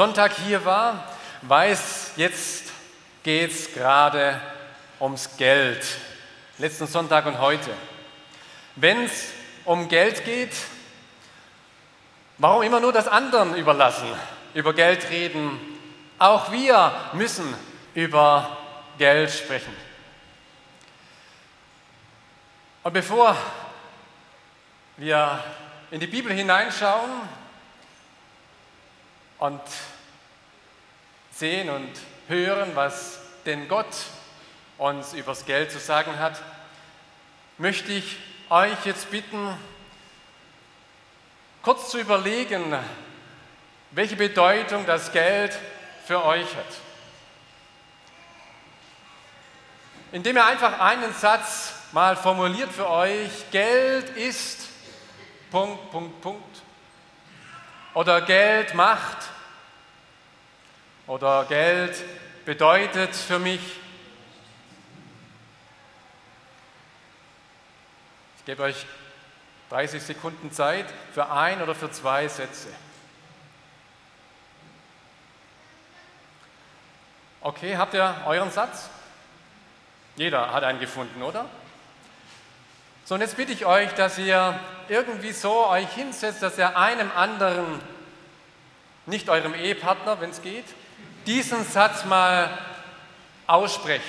Sonntag hier war, weiß, jetzt geht es gerade ums Geld. Letzten Sonntag und heute. Wenn es um Geld geht, warum immer nur das anderen überlassen, über Geld reden? Auch wir müssen über Geld sprechen. Und bevor wir in die Bibel hineinschauen, und sehen und hören, was denn Gott uns übers Geld zu sagen hat, möchte ich euch jetzt bitten, kurz zu überlegen, welche Bedeutung das Geld für euch hat. Indem ihr einfach einen Satz mal formuliert für euch, Geld ist Punkt, Punkt, Punkt. Oder Geld macht. Oder Geld bedeutet für mich. Ich gebe euch 30 Sekunden Zeit für ein oder für zwei Sätze. Okay, habt ihr euren Satz? Jeder hat einen gefunden, oder? So, und jetzt bitte ich euch, dass ihr irgendwie so euch hinsetzt, dass ihr einem anderen, nicht eurem Ehepartner, wenn es geht, diesen Satz mal aussprecht.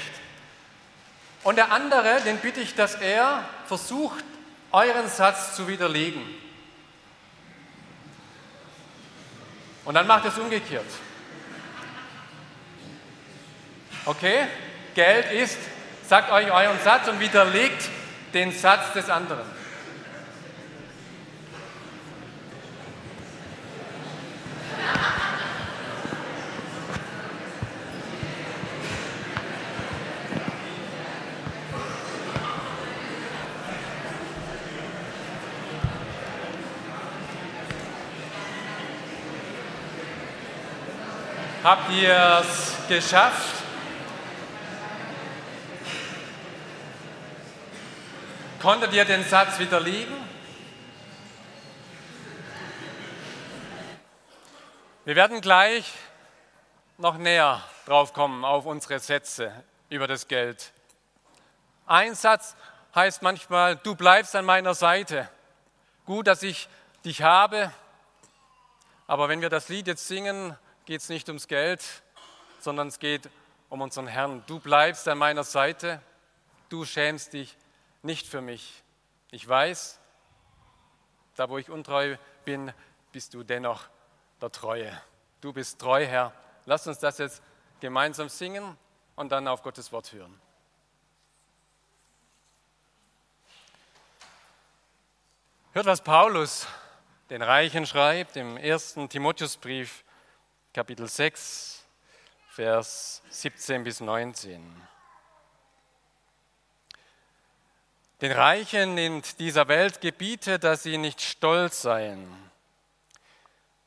Und der andere, den bitte ich, dass er versucht, euren Satz zu widerlegen. Und dann macht es umgekehrt. Okay? Geld ist, sagt euch euren Satz und widerlegt den Satz des anderen. Habt ihr es geschafft? Konntet ihr den Satz widerlegen? Wir werden gleich noch näher drauf kommen auf unsere Sätze über das Geld. Ein Satz heißt manchmal, du bleibst an meiner Seite. Gut, dass ich dich habe. Aber wenn wir das Lied jetzt singen, geht es nicht ums Geld, sondern es geht um unseren Herrn. Du bleibst an meiner Seite. Du schämst dich nicht für mich. Ich weiß, da wo ich untreu bin, bist du dennoch der Treue. Du bist treu, Herr. Lass uns das jetzt gemeinsam singen und dann auf Gottes Wort hören. Hört, was Paulus den Reichen schreibt im ersten Timotheusbrief, Kapitel 6, Vers 17 bis 19. Den Reichen in dieser Welt gebiete, dass sie nicht stolz seien,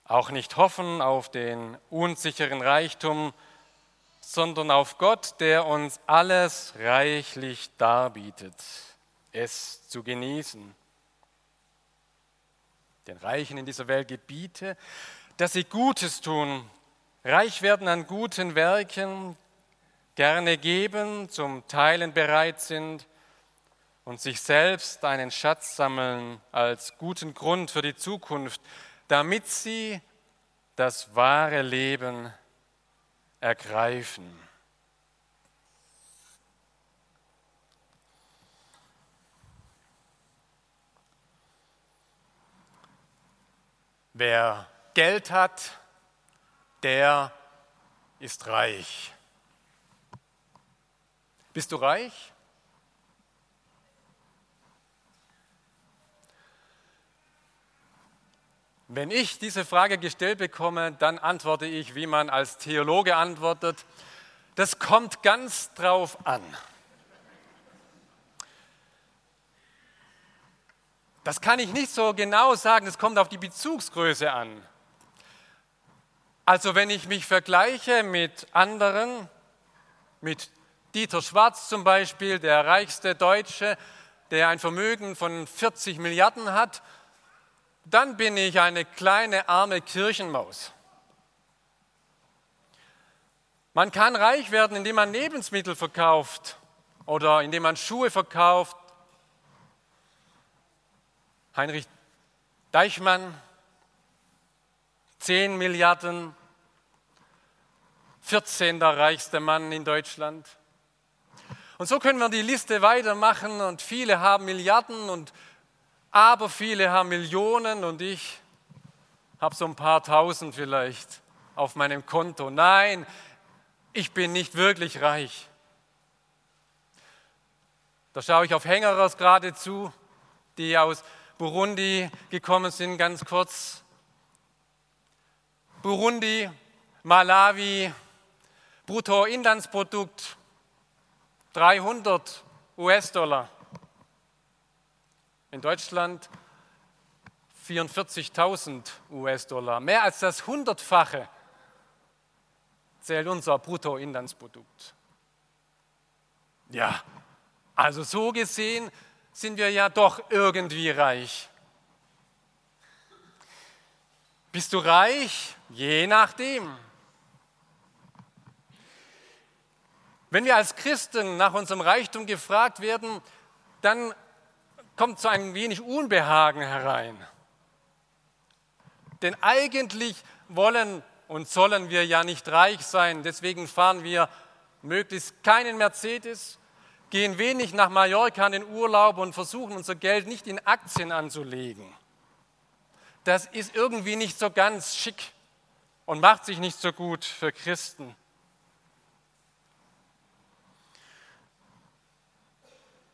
auch nicht hoffen auf den unsicheren Reichtum, sondern auf Gott, der uns alles reichlich darbietet, es zu genießen. Den Reichen in dieser Welt gebiete, dass sie Gutes tun, reich werden an guten Werken, gerne geben, zum Teilen bereit sind, und sich selbst einen Schatz sammeln als guten Grund für die Zukunft, damit sie das wahre Leben ergreifen. Wer Geld hat, der ist reich. Bist du reich? Wenn ich diese Frage gestellt bekomme, dann antworte ich, wie man als Theologe antwortet, das kommt ganz drauf an. Das kann ich nicht so genau sagen, es kommt auf die Bezugsgröße an. Also wenn ich mich vergleiche mit anderen, mit Dieter Schwarz zum Beispiel, der reichste Deutsche, der ein Vermögen von 40 Milliarden hat, dann bin ich eine kleine arme Kirchenmaus. Man kann reich werden, indem man Lebensmittel verkauft oder indem man Schuhe verkauft. Heinrich Deichmann, 10 Milliarden, 14. reichste Mann in Deutschland. Und so können wir die Liste weitermachen und viele haben Milliarden und aber viele haben Millionen und ich habe so ein paar tausend vielleicht auf meinem Konto. Nein, ich bin nicht wirklich reich. Da schaue ich auf Hängerers gerade zu, die aus Burundi gekommen sind, ganz kurz. Burundi, Malawi, Bruttoinlandsprodukt 300 US-Dollar. In Deutschland 44.000 US-Dollar. Mehr als das Hundertfache zählt unser Bruttoinlandsprodukt. Ja, also so gesehen sind wir ja doch irgendwie reich. Bist du reich? Je nachdem. Wenn wir als Christen nach unserem Reichtum gefragt werden, dann kommt so ein wenig Unbehagen herein. Denn eigentlich wollen und sollen wir ja nicht reich sein. Deswegen fahren wir möglichst keinen Mercedes, gehen wenig nach Mallorca in den Urlaub und versuchen unser Geld nicht in Aktien anzulegen. Das ist irgendwie nicht so ganz schick und macht sich nicht so gut für Christen.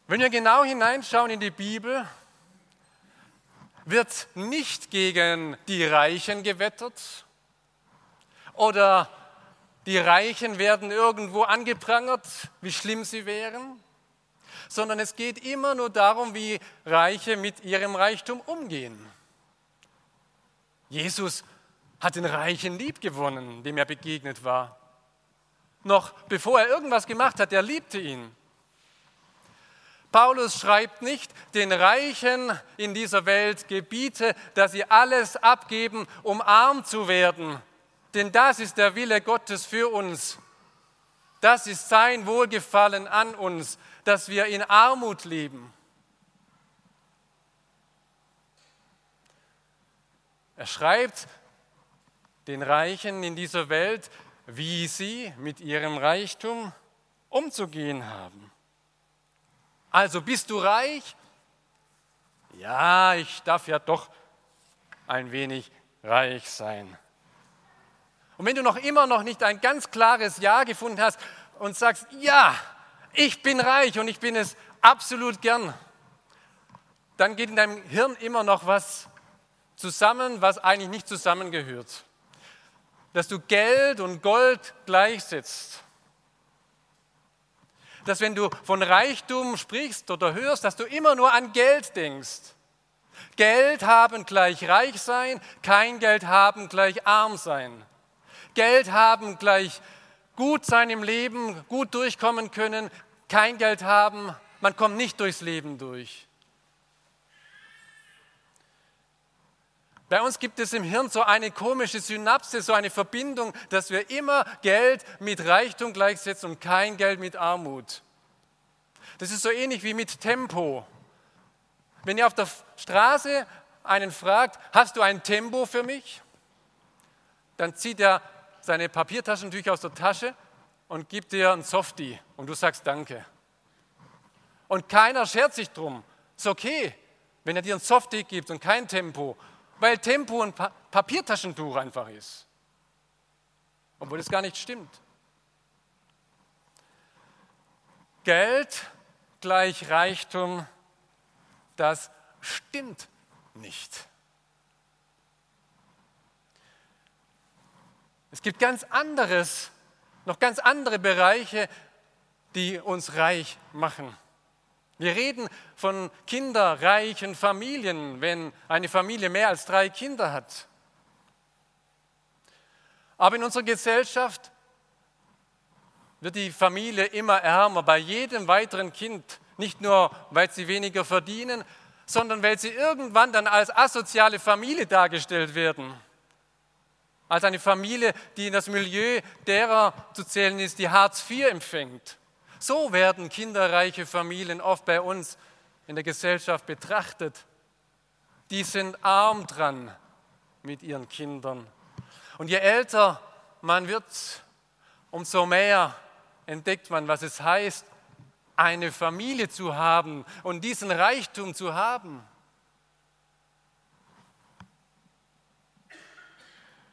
Wenn wir genau hineinschauen in die Bibel, wird nicht gegen die Reichen gewettert oder die Reichen werden irgendwo angeprangert, wie schlimm sie wären, sondern es geht immer nur darum, wie Reiche mit ihrem Reichtum umgehen. Jesus hat den Reichen lieb gewonnen, dem er begegnet war. Noch bevor er irgendwas gemacht hat, er liebte ihn. Paulus schreibt nicht, den Reichen in dieser Welt gebiete, dass sie alles abgeben, um arm zu werden. Denn das ist der Wille Gottes für uns. Das ist sein Wohlgefallen an uns, dass wir in Armut leben. Er schreibt den Reichen in dieser Welt, wie sie mit ihrem Reichtum umzugehen haben. Also bist du reich? Ja, ich darf ja doch ein wenig reich sein. Und wenn du noch immer noch nicht ein ganz klares Ja gefunden hast und sagst, ja, ich bin reich und ich bin es absolut gern, dann geht in deinem Hirn immer noch was zusammen, was eigentlich nicht zusammengehört. Dass du Geld und Gold gleichsetzt dass wenn du von Reichtum sprichst oder hörst, dass du immer nur an Geld denkst. Geld haben gleich reich sein, kein Geld haben gleich arm sein. Geld haben gleich gut sein im Leben, gut durchkommen können, kein Geld haben, man kommt nicht durchs Leben durch. Bei uns gibt es im Hirn so eine komische Synapse, so eine Verbindung, dass wir immer Geld mit Reichtum gleichsetzen und kein Geld mit Armut. Das ist so ähnlich wie mit Tempo. Wenn ihr auf der Straße einen fragt, hast du ein Tempo für mich? Dann zieht er seine Papiertaschentücher aus der Tasche und gibt dir ein Softie und du sagst Danke. Und keiner schert sich drum. Ist okay, wenn er dir ein Softie gibt und kein Tempo weil Tempo ein pa Papiertaschentuch einfach ist. Obwohl das gar nicht stimmt. Geld gleich Reichtum, das stimmt nicht. Es gibt ganz anderes, noch ganz andere Bereiche, die uns reich machen. Wir reden von kinderreichen Familien, wenn eine Familie mehr als drei Kinder hat. Aber in unserer Gesellschaft wird die Familie immer ärmer bei jedem weiteren Kind, nicht nur weil sie weniger verdienen, sondern weil sie irgendwann dann als asoziale Familie dargestellt werden. Als eine Familie, die in das Milieu derer zu zählen ist, die Hartz IV empfängt. So werden kinderreiche Familien oft bei uns in der Gesellschaft betrachtet. Die sind arm dran mit ihren Kindern. Und je älter man wird, umso mehr entdeckt man, was es heißt, eine Familie zu haben und diesen Reichtum zu haben.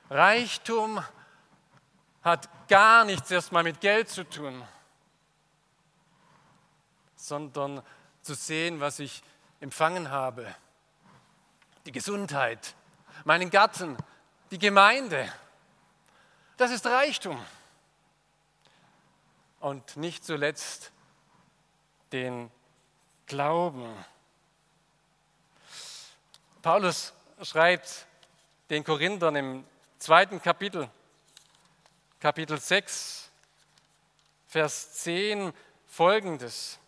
Reichtum hat gar nichts erstmal mit Geld zu tun, sondern zu sehen, was ich empfangen habe. Die Gesundheit, meinen Garten, die Gemeinde. Das ist Reichtum. Und nicht zuletzt den Glauben. Paulus schreibt den Korinthern im zweiten Kapitel, Kapitel 6, Vers 10 folgendes.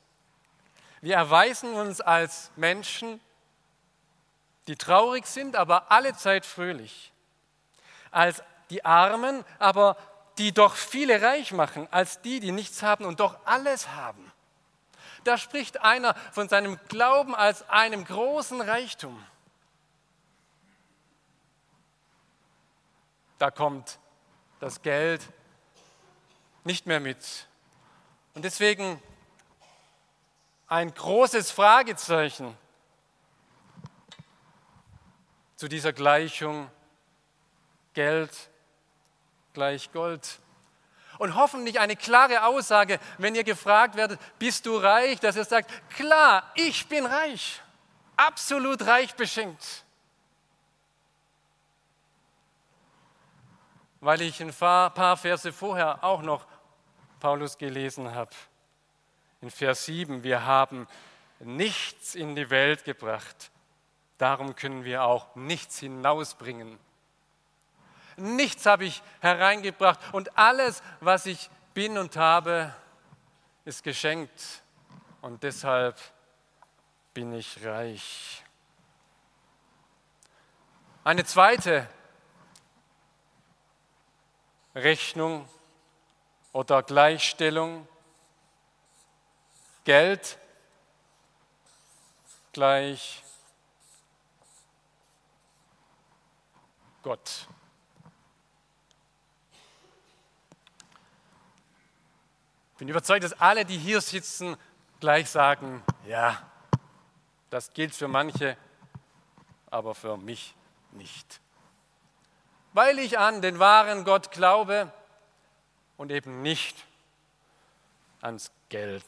Wir erweisen uns als Menschen, die traurig sind, aber alle Zeit fröhlich, als die Armen, aber die doch viele reich machen, als die, die nichts haben und doch alles haben. Da spricht einer von seinem Glauben als einem großen Reichtum. Da kommt das Geld nicht mehr mit. Und deswegen ein großes Fragezeichen zu dieser Gleichung Geld gleich Gold. Und hoffentlich eine klare Aussage, wenn ihr gefragt werdet, bist du reich, dass ihr sagt, klar, ich bin reich, absolut reich beschenkt. Weil ich ein paar Verse vorher auch noch Paulus gelesen habe. In Vers 7, wir haben nichts in die Welt gebracht, darum können wir auch nichts hinausbringen. Nichts habe ich hereingebracht und alles, was ich bin und habe, ist geschenkt und deshalb bin ich reich. Eine zweite Rechnung oder Gleichstellung. Geld gleich Gott. bin überzeugt, dass alle, die hier sitzen, gleich sagen, ja, das gilt für manche, aber für mich nicht. Weil ich an den wahren Gott glaube und eben nicht ans Geld.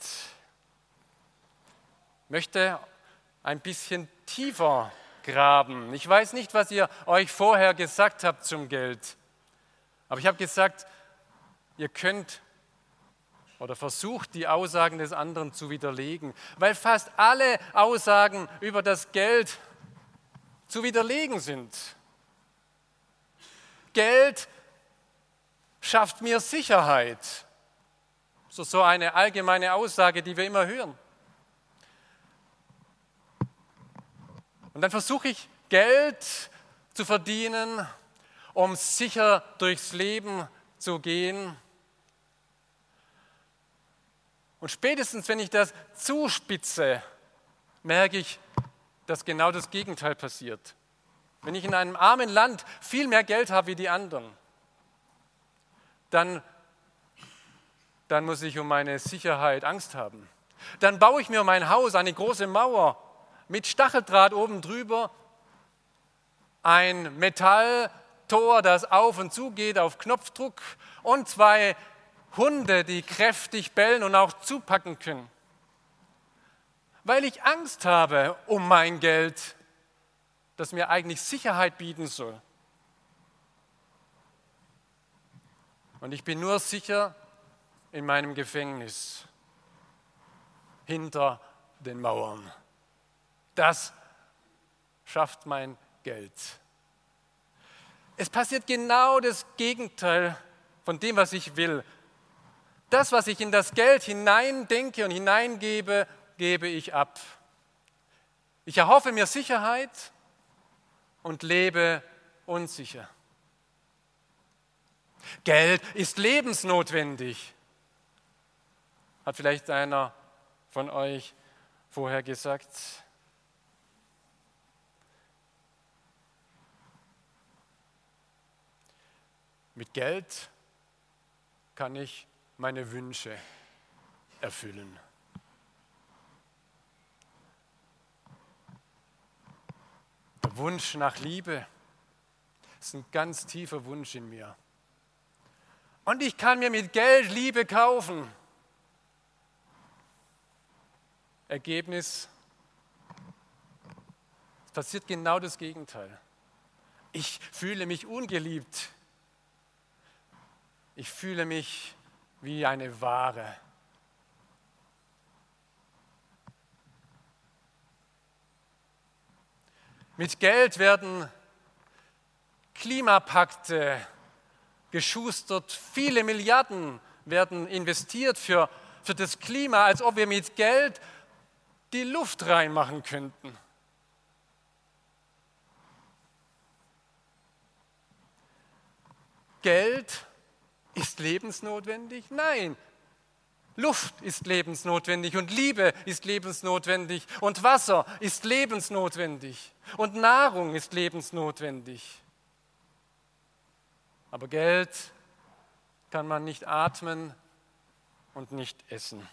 Möchte ein bisschen tiefer graben. Ich weiß nicht, was ihr euch vorher gesagt habt zum Geld, aber ich habe gesagt, ihr könnt oder versucht die Aussagen des anderen zu widerlegen, weil fast alle Aussagen über das Geld zu widerlegen sind. Geld schafft mir Sicherheit. So, so eine allgemeine Aussage, die wir immer hören. Und dann versuche ich Geld zu verdienen, um sicher durchs Leben zu gehen und spätestens, wenn ich das zuspitze, merke ich, dass genau das Gegenteil passiert. Wenn ich in einem armen Land viel mehr Geld habe wie die anderen, dann, dann muss ich um meine Sicherheit Angst haben. Dann baue ich mir mein Haus eine große Mauer mit Stacheldraht oben drüber, ein Metalltor, das auf und zu geht auf Knopfdruck und zwei Hunde, die kräftig bellen und auch zupacken können. Weil ich Angst habe um mein Geld, das mir eigentlich Sicherheit bieten soll. Und ich bin nur sicher in meinem Gefängnis, hinter den Mauern. Das schafft mein Geld. Es passiert genau das Gegenteil von dem, was ich will. Das, was ich in das Geld hineindenke und hineingebe, gebe ich ab. Ich erhoffe mir Sicherheit und lebe unsicher. Geld ist lebensnotwendig, hat vielleicht einer von euch vorher gesagt. Mit Geld kann ich meine Wünsche erfüllen. Der Wunsch nach Liebe ist ein ganz tiefer Wunsch in mir. Und ich kann mir mit Geld Liebe kaufen. Ergebnis, es passiert genau das Gegenteil. Ich fühle mich ungeliebt. Ich fühle mich wie eine Ware. Mit Geld werden Klimapakte geschustert, viele Milliarden werden investiert für, für das Klima, als ob wir mit Geld die Luft reinmachen könnten. Geld ist lebensnotwendig? Nein. Luft ist lebensnotwendig und Liebe ist lebensnotwendig und Wasser ist lebensnotwendig und Nahrung ist lebensnotwendig. Aber Geld kann man nicht atmen und nicht essen.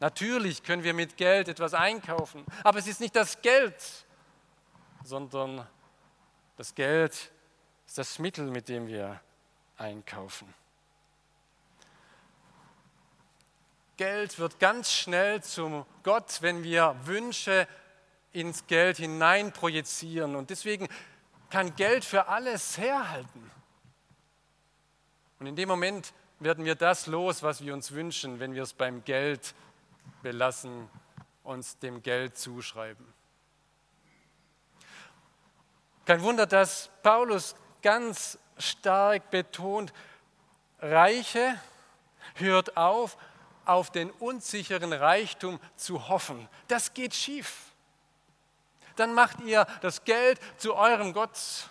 Natürlich können wir mit Geld etwas einkaufen, aber es ist nicht das Geld, sondern das Geld ist das Mittel, mit dem wir einkaufen. Geld wird ganz schnell zum Gott, wenn wir Wünsche ins Geld hinein projizieren. Und deswegen kann Geld für alles herhalten. Und in dem Moment werden wir das los, was wir uns wünschen, wenn wir es beim Geld belassen, uns dem Geld zuschreiben. Kein Wunder, dass Paulus ganz stark betont, Reiche hört auf, auf den unsicheren Reichtum zu hoffen. Das geht schief. Dann macht ihr das Geld zu eurem Gott.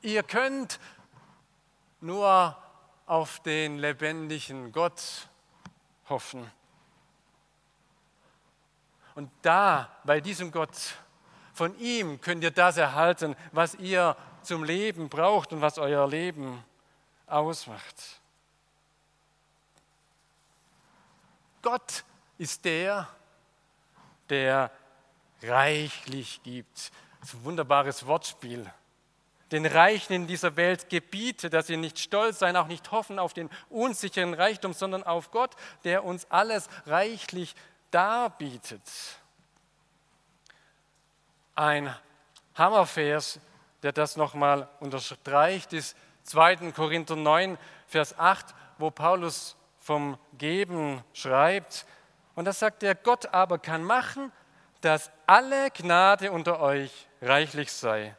Ihr könnt nur auf den lebendigen Gott hoffen. Und da, bei diesem Gott, von ihm könnt ihr das erhalten, was ihr zum Leben braucht und was euer Leben ausmacht. Gott ist der, der reichlich gibt. Das ist ein wunderbares Wortspiel. Den Reichen in dieser Welt gebiete, dass sie nicht stolz sein, auch nicht hoffen auf den unsicheren Reichtum, sondern auf Gott, der uns alles reichlich darbietet. Ein Hammervers der das nochmal unterstreicht, ist 2. Korinther 9, Vers 8, wo Paulus vom Geben schreibt. Und da sagt er, Gott aber kann machen, dass alle Gnade unter euch reichlich sei,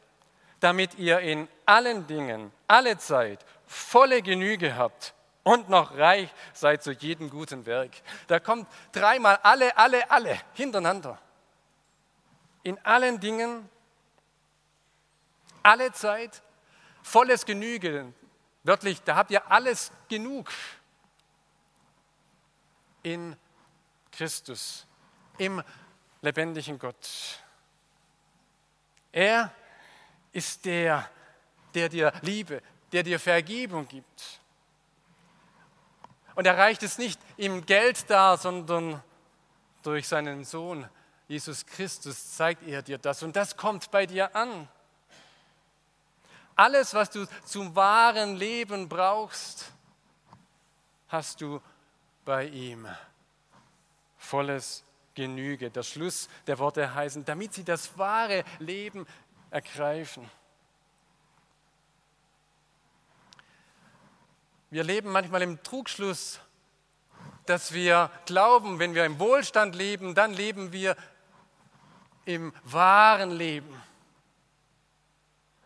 damit ihr in allen Dingen, alle Zeit volle Genüge habt und noch reich seid zu jedem guten Werk. Da kommt dreimal alle, alle, alle hintereinander. In allen Dingen alle Zeit, volles Genüge. Wörtlich, da habt ihr alles genug in Christus, im lebendigen Gott. Er ist der, der dir Liebe, der dir Vergebung gibt. Und er reicht es nicht im Geld dar, sondern durch seinen Sohn Jesus Christus zeigt er dir das. Und das kommt bei dir an. Alles, was du zum wahren Leben brauchst, hast du bei ihm. Volles Genüge. Der Schluss der Worte heißen, damit sie das wahre Leben ergreifen. Wir leben manchmal im Trugschluss, dass wir glauben, wenn wir im Wohlstand leben, dann leben wir im wahren Leben.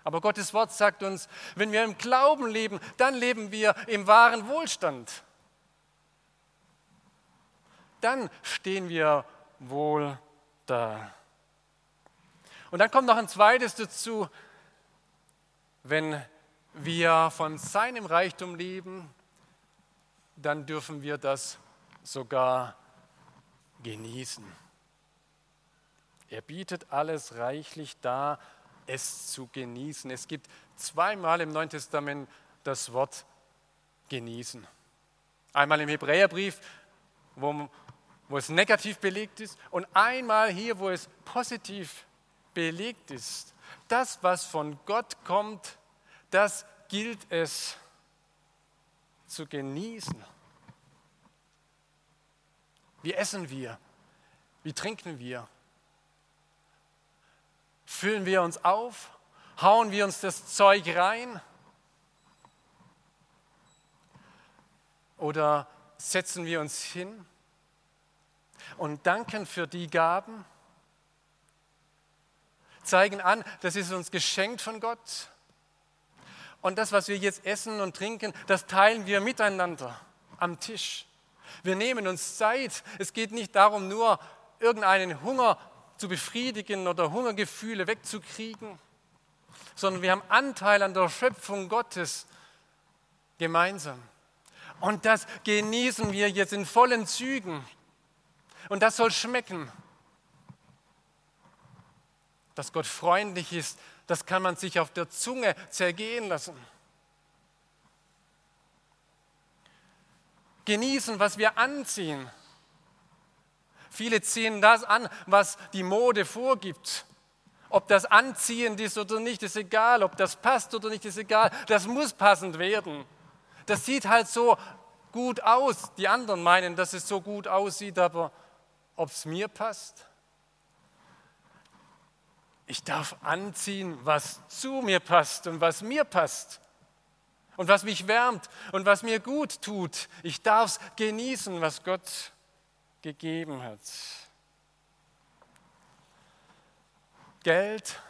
Aber Gottes Wort sagt uns, wenn wir im Glauben leben, dann leben wir im wahren Wohlstand. Dann stehen wir wohl da. Und dann kommt noch ein zweites dazu, wenn wir von seinem Reichtum leben, dann dürfen wir das sogar genießen. Er bietet alles reichlich dar, es zu genießen. Es gibt zweimal im Neuen Testament das Wort genießen. Einmal im Hebräerbrief, wo, wo es negativ belegt ist, und einmal hier, wo es positiv belegt ist. Das, was von Gott kommt, das gilt es zu genießen. Wie essen wir? Wie trinken wir? Füllen wir uns auf? Hauen wir uns das Zeug rein? Oder setzen wir uns hin und danken für die Gaben? Zeigen an, das ist uns geschenkt von Gott. Und das, was wir jetzt essen und trinken, das teilen wir miteinander am Tisch. Wir nehmen uns Zeit. Es geht nicht darum, nur irgendeinen Hunger zu befriedigen oder Hungergefühle wegzukriegen, sondern wir haben Anteil an der Schöpfung Gottes gemeinsam. Und das genießen wir jetzt in vollen Zügen. Und das soll schmecken. Dass Gott freundlich ist, das kann man sich auf der Zunge zergehen lassen. Genießen, was wir anziehen. Viele ziehen das an, was die Mode vorgibt. Ob das anziehend ist oder nicht, ist egal. Ob das passt oder nicht, ist egal. Das muss passend werden. Das sieht halt so gut aus. Die anderen meinen, dass es so gut aussieht, aber ob es mir passt? Ich darf anziehen, was zu mir passt und was mir passt und was mich wärmt und was mir gut tut. Ich darf es genießen, was Gott gegeben hat. Geld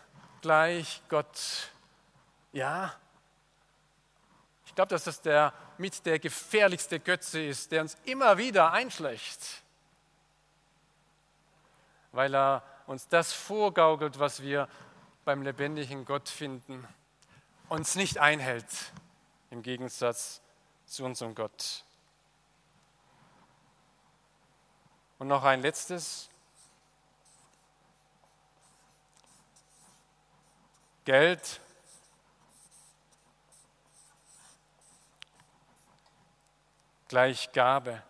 gleich Gott. Ja, ich glaube, dass das der, mit der gefährlichste Götze ist, der uns immer wieder einschlägt, weil er uns das vorgaukelt, was wir beim lebendigen Gott finden, uns nicht einhält, im Gegensatz zu unserem Gott. Und noch ein letztes. Geld gleich Gabe.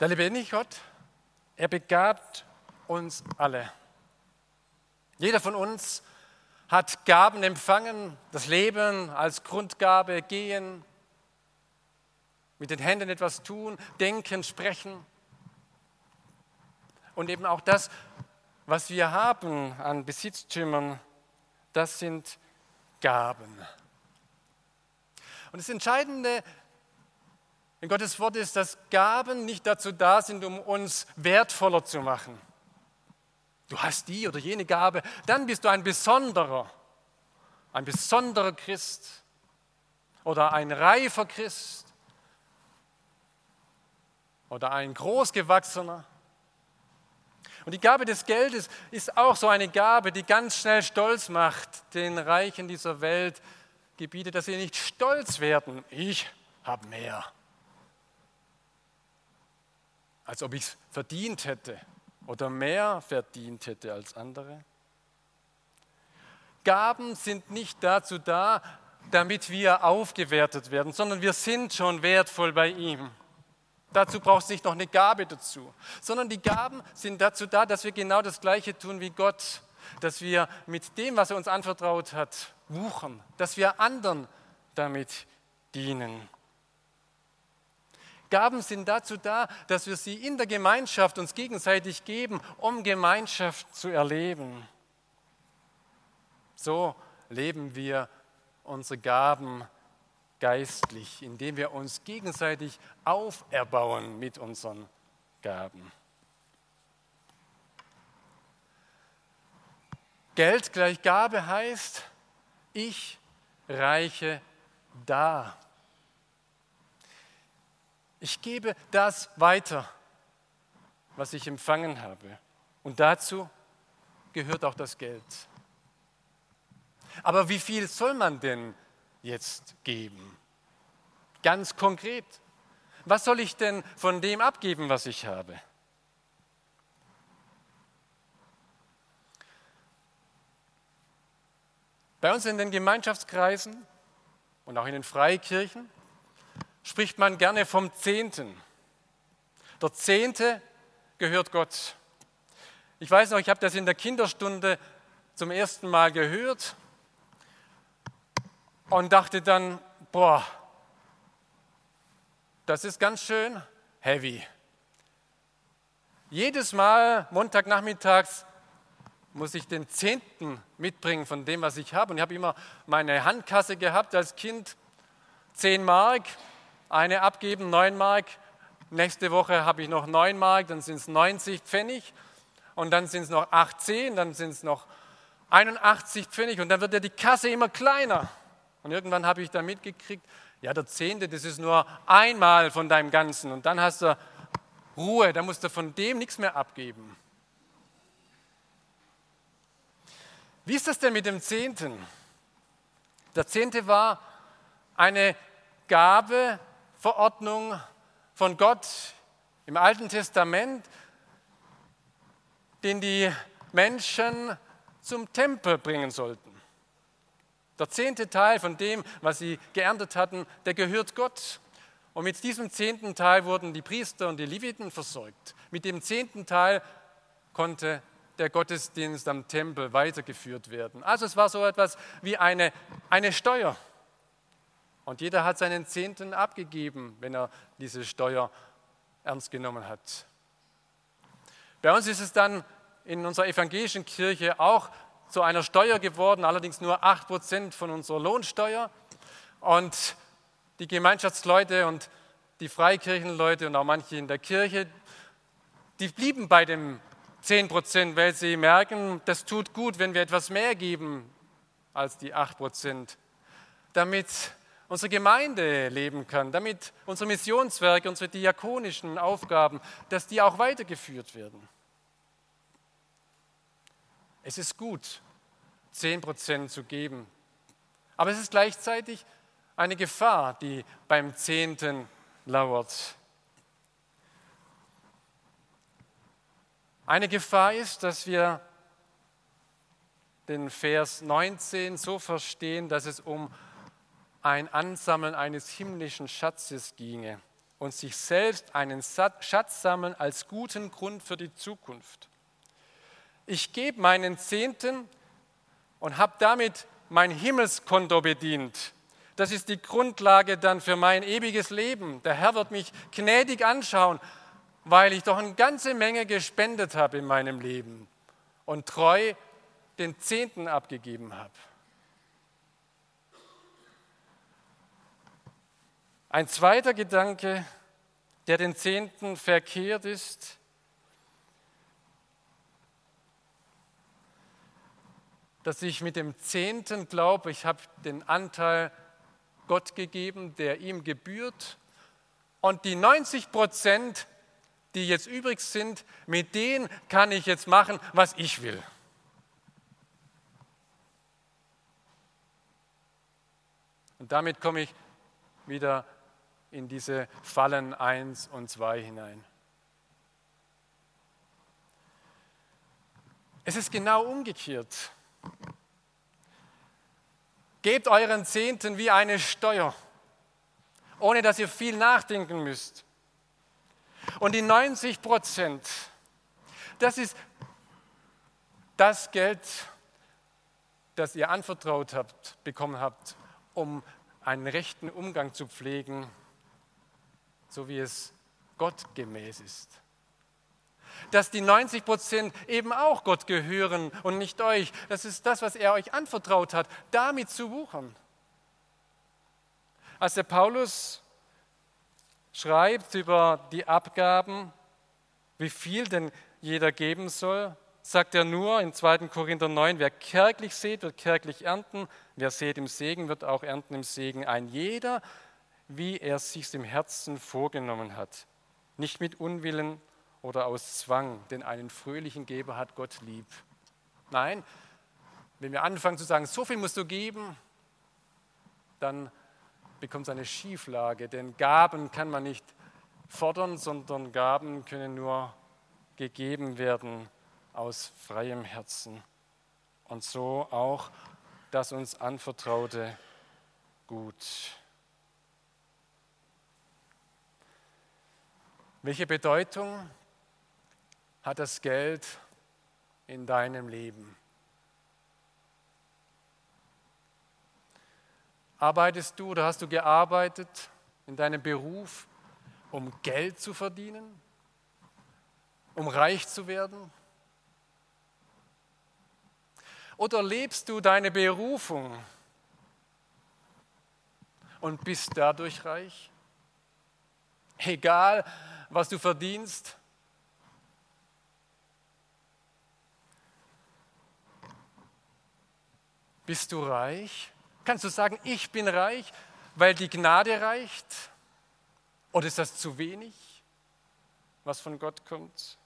Der lebendige Gott, er begabt uns alle. Jeder von uns hat Gaben empfangen, das Leben als Grundgabe, gehen, mit den Händen etwas tun, denken, sprechen. Und eben auch das, was wir haben an Besitztümern, das sind Gaben. Und das Entscheidende in Gottes Wort ist, dass Gaben nicht dazu da sind, um uns wertvoller zu machen du hast die oder jene Gabe, dann bist du ein besonderer, ein besonderer Christ oder ein reifer Christ oder ein großgewachsener. Und die Gabe des Geldes ist auch so eine Gabe, die ganz schnell stolz macht, den Reichen dieser Welt gebietet, dass sie nicht stolz werden. Ich habe mehr, als ob ich es verdient hätte oder mehr verdient hätte als andere? Gaben sind nicht dazu da, damit wir aufgewertet werden, sondern wir sind schon wertvoll bei ihm. Dazu braucht es nicht noch eine Gabe dazu, sondern die Gaben sind dazu da, dass wir genau das Gleiche tun wie Gott, dass wir mit dem, was er uns anvertraut hat, wuchern, dass wir anderen damit dienen. Gaben sind dazu da, dass wir sie in der Gemeinschaft uns gegenseitig geben, um Gemeinschaft zu erleben. So leben wir unsere Gaben geistlich, indem wir uns gegenseitig auferbauen mit unseren Gaben. Geld gleich Gabe heißt, ich reiche dar. Ich gebe das weiter, was ich empfangen habe. Und dazu gehört auch das Geld. Aber wie viel soll man denn jetzt geben? Ganz konkret. Was soll ich denn von dem abgeben, was ich habe? Bei uns in den Gemeinschaftskreisen und auch in den Freikirchen spricht man gerne vom Zehnten. Der Zehnte gehört Gott. Ich weiß noch, ich habe das in der Kinderstunde zum ersten Mal gehört und dachte dann, boah, das ist ganz schön heavy. Jedes Mal Montagnachmittags muss ich den Zehnten mitbringen von dem, was ich habe. Und ich habe immer meine Handkasse gehabt als Kind, zehn Mark, eine abgeben, neun Mark. Nächste Woche habe ich noch neun Mark, dann sind es 90 Pfennig. Und dann sind es noch 18, dann sind es noch 81 Pfennig. Und dann wird ja die Kasse immer kleiner. Und irgendwann habe ich dann mitgekriegt, ja, der Zehnte, das ist nur einmal von deinem Ganzen. Und dann hast du Ruhe, da musst du von dem nichts mehr abgeben. Wie ist das denn mit dem Zehnten? Der Zehnte war eine Gabeverordnung von Gott im Alten Testament, den die Menschen zum Tempel bringen sollten. Der zehnte Teil von dem, was sie geerntet hatten, der gehört Gott. Und mit diesem zehnten Teil wurden die Priester und die Leviten versorgt. Mit dem zehnten Teil konnte der Gottesdienst am Tempel weitergeführt werden. Also es war so etwas wie eine, eine Steuer. Und jeder hat seinen Zehnten abgegeben, wenn er diese Steuer ernst genommen hat. Bei uns ist es dann in unserer evangelischen Kirche auch zu einer Steuer geworden, allerdings nur 8% von unserer Lohnsteuer. Und die Gemeinschaftsleute und die Freikirchenleute und auch manche in der Kirche, die blieben bei dem 10%, weil sie merken, das tut gut, wenn wir etwas mehr geben als die 8%, damit unsere Gemeinde leben kann, damit unsere Missionswerke, unsere diakonischen Aufgaben, dass die auch weitergeführt werden. Es ist gut, 10% zu geben. Aber es ist gleichzeitig eine Gefahr, die beim Zehnten lauert. Eine Gefahr ist, dass wir den Vers 19 so verstehen, dass es um ein Ansammeln eines himmlischen Schatzes ginge und sich selbst einen Schatz sammeln als guten Grund für die Zukunft ich gebe meinen Zehnten und habe damit mein Himmelskonto bedient. Das ist die Grundlage dann für mein ewiges Leben. Der Herr wird mich gnädig anschauen, weil ich doch eine ganze Menge gespendet habe in meinem Leben und treu den Zehnten abgegeben habe. Ein zweiter Gedanke, der den Zehnten verkehrt ist, dass ich mit dem Zehnten glaube, ich habe den Anteil Gott gegeben, der ihm gebührt. Und die 90 Prozent, die jetzt übrig sind, mit denen kann ich jetzt machen, was ich will. Und damit komme ich wieder in diese Fallen 1 und 2 hinein. Es ist genau umgekehrt. Gebt euren Zehnten wie eine Steuer, ohne dass ihr viel nachdenken müsst. Und die 90 Prozent, das ist das Geld, das ihr anvertraut habt, bekommen habt, um einen rechten Umgang zu pflegen so wie es Gott gemäß ist. Dass die 90 Prozent eben auch Gott gehören und nicht euch. Das ist das, was er euch anvertraut hat, damit zu wuchern. Als der Paulus schreibt über die Abgaben, wie viel denn jeder geben soll, sagt er nur in 2. Korinther 9, wer kärglich sät, wird kärglich ernten, wer sät im Segen, wird auch ernten im Segen. Ein jeder, wie er sich im Herzen vorgenommen hat, nicht mit Unwillen oder aus Zwang, denn einen fröhlichen Geber hat Gott lieb. Nein, wenn wir anfangen zu sagen, so viel musst du geben, dann bekommt es eine Schieflage, denn Gaben kann man nicht fordern, sondern Gaben können nur gegeben werden aus freiem Herzen. Und so auch das uns anvertraute Gut. Welche Bedeutung hat das Geld in deinem Leben? Arbeitest du oder hast du gearbeitet in deinem Beruf, um Geld zu verdienen? Um reich zu werden? Oder lebst du deine Berufung und bist dadurch reich? Egal, was du verdienst. Bist du reich? Kannst du sagen, ich bin reich, weil die Gnade reicht? Oder ist das zu wenig, was von Gott kommt?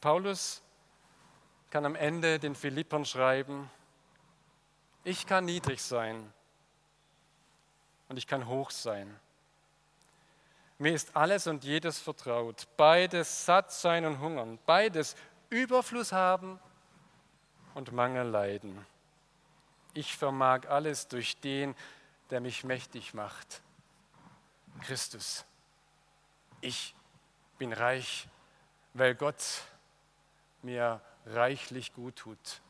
Paulus kann am Ende den Philippern schreiben, ich kann niedrig sein und ich kann hoch sein. Mir ist alles und jedes vertraut, beides satt sein und hungern, beides Überfluss haben und Mangel leiden. Ich vermag alles durch den, der mich mächtig macht. Christus. Ich bin reich, weil Gott mir reichlich gut tut.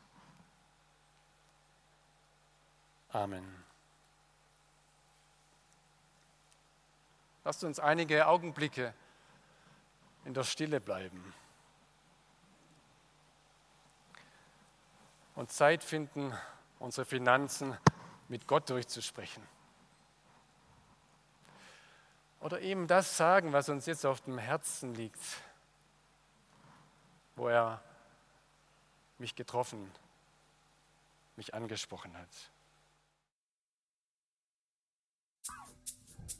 Amen. Lasst uns einige Augenblicke in der Stille bleiben und Zeit finden, unsere Finanzen mit Gott durchzusprechen. Oder eben das sagen, was uns jetzt auf dem Herzen liegt wo er mich getroffen, mich angesprochen hat.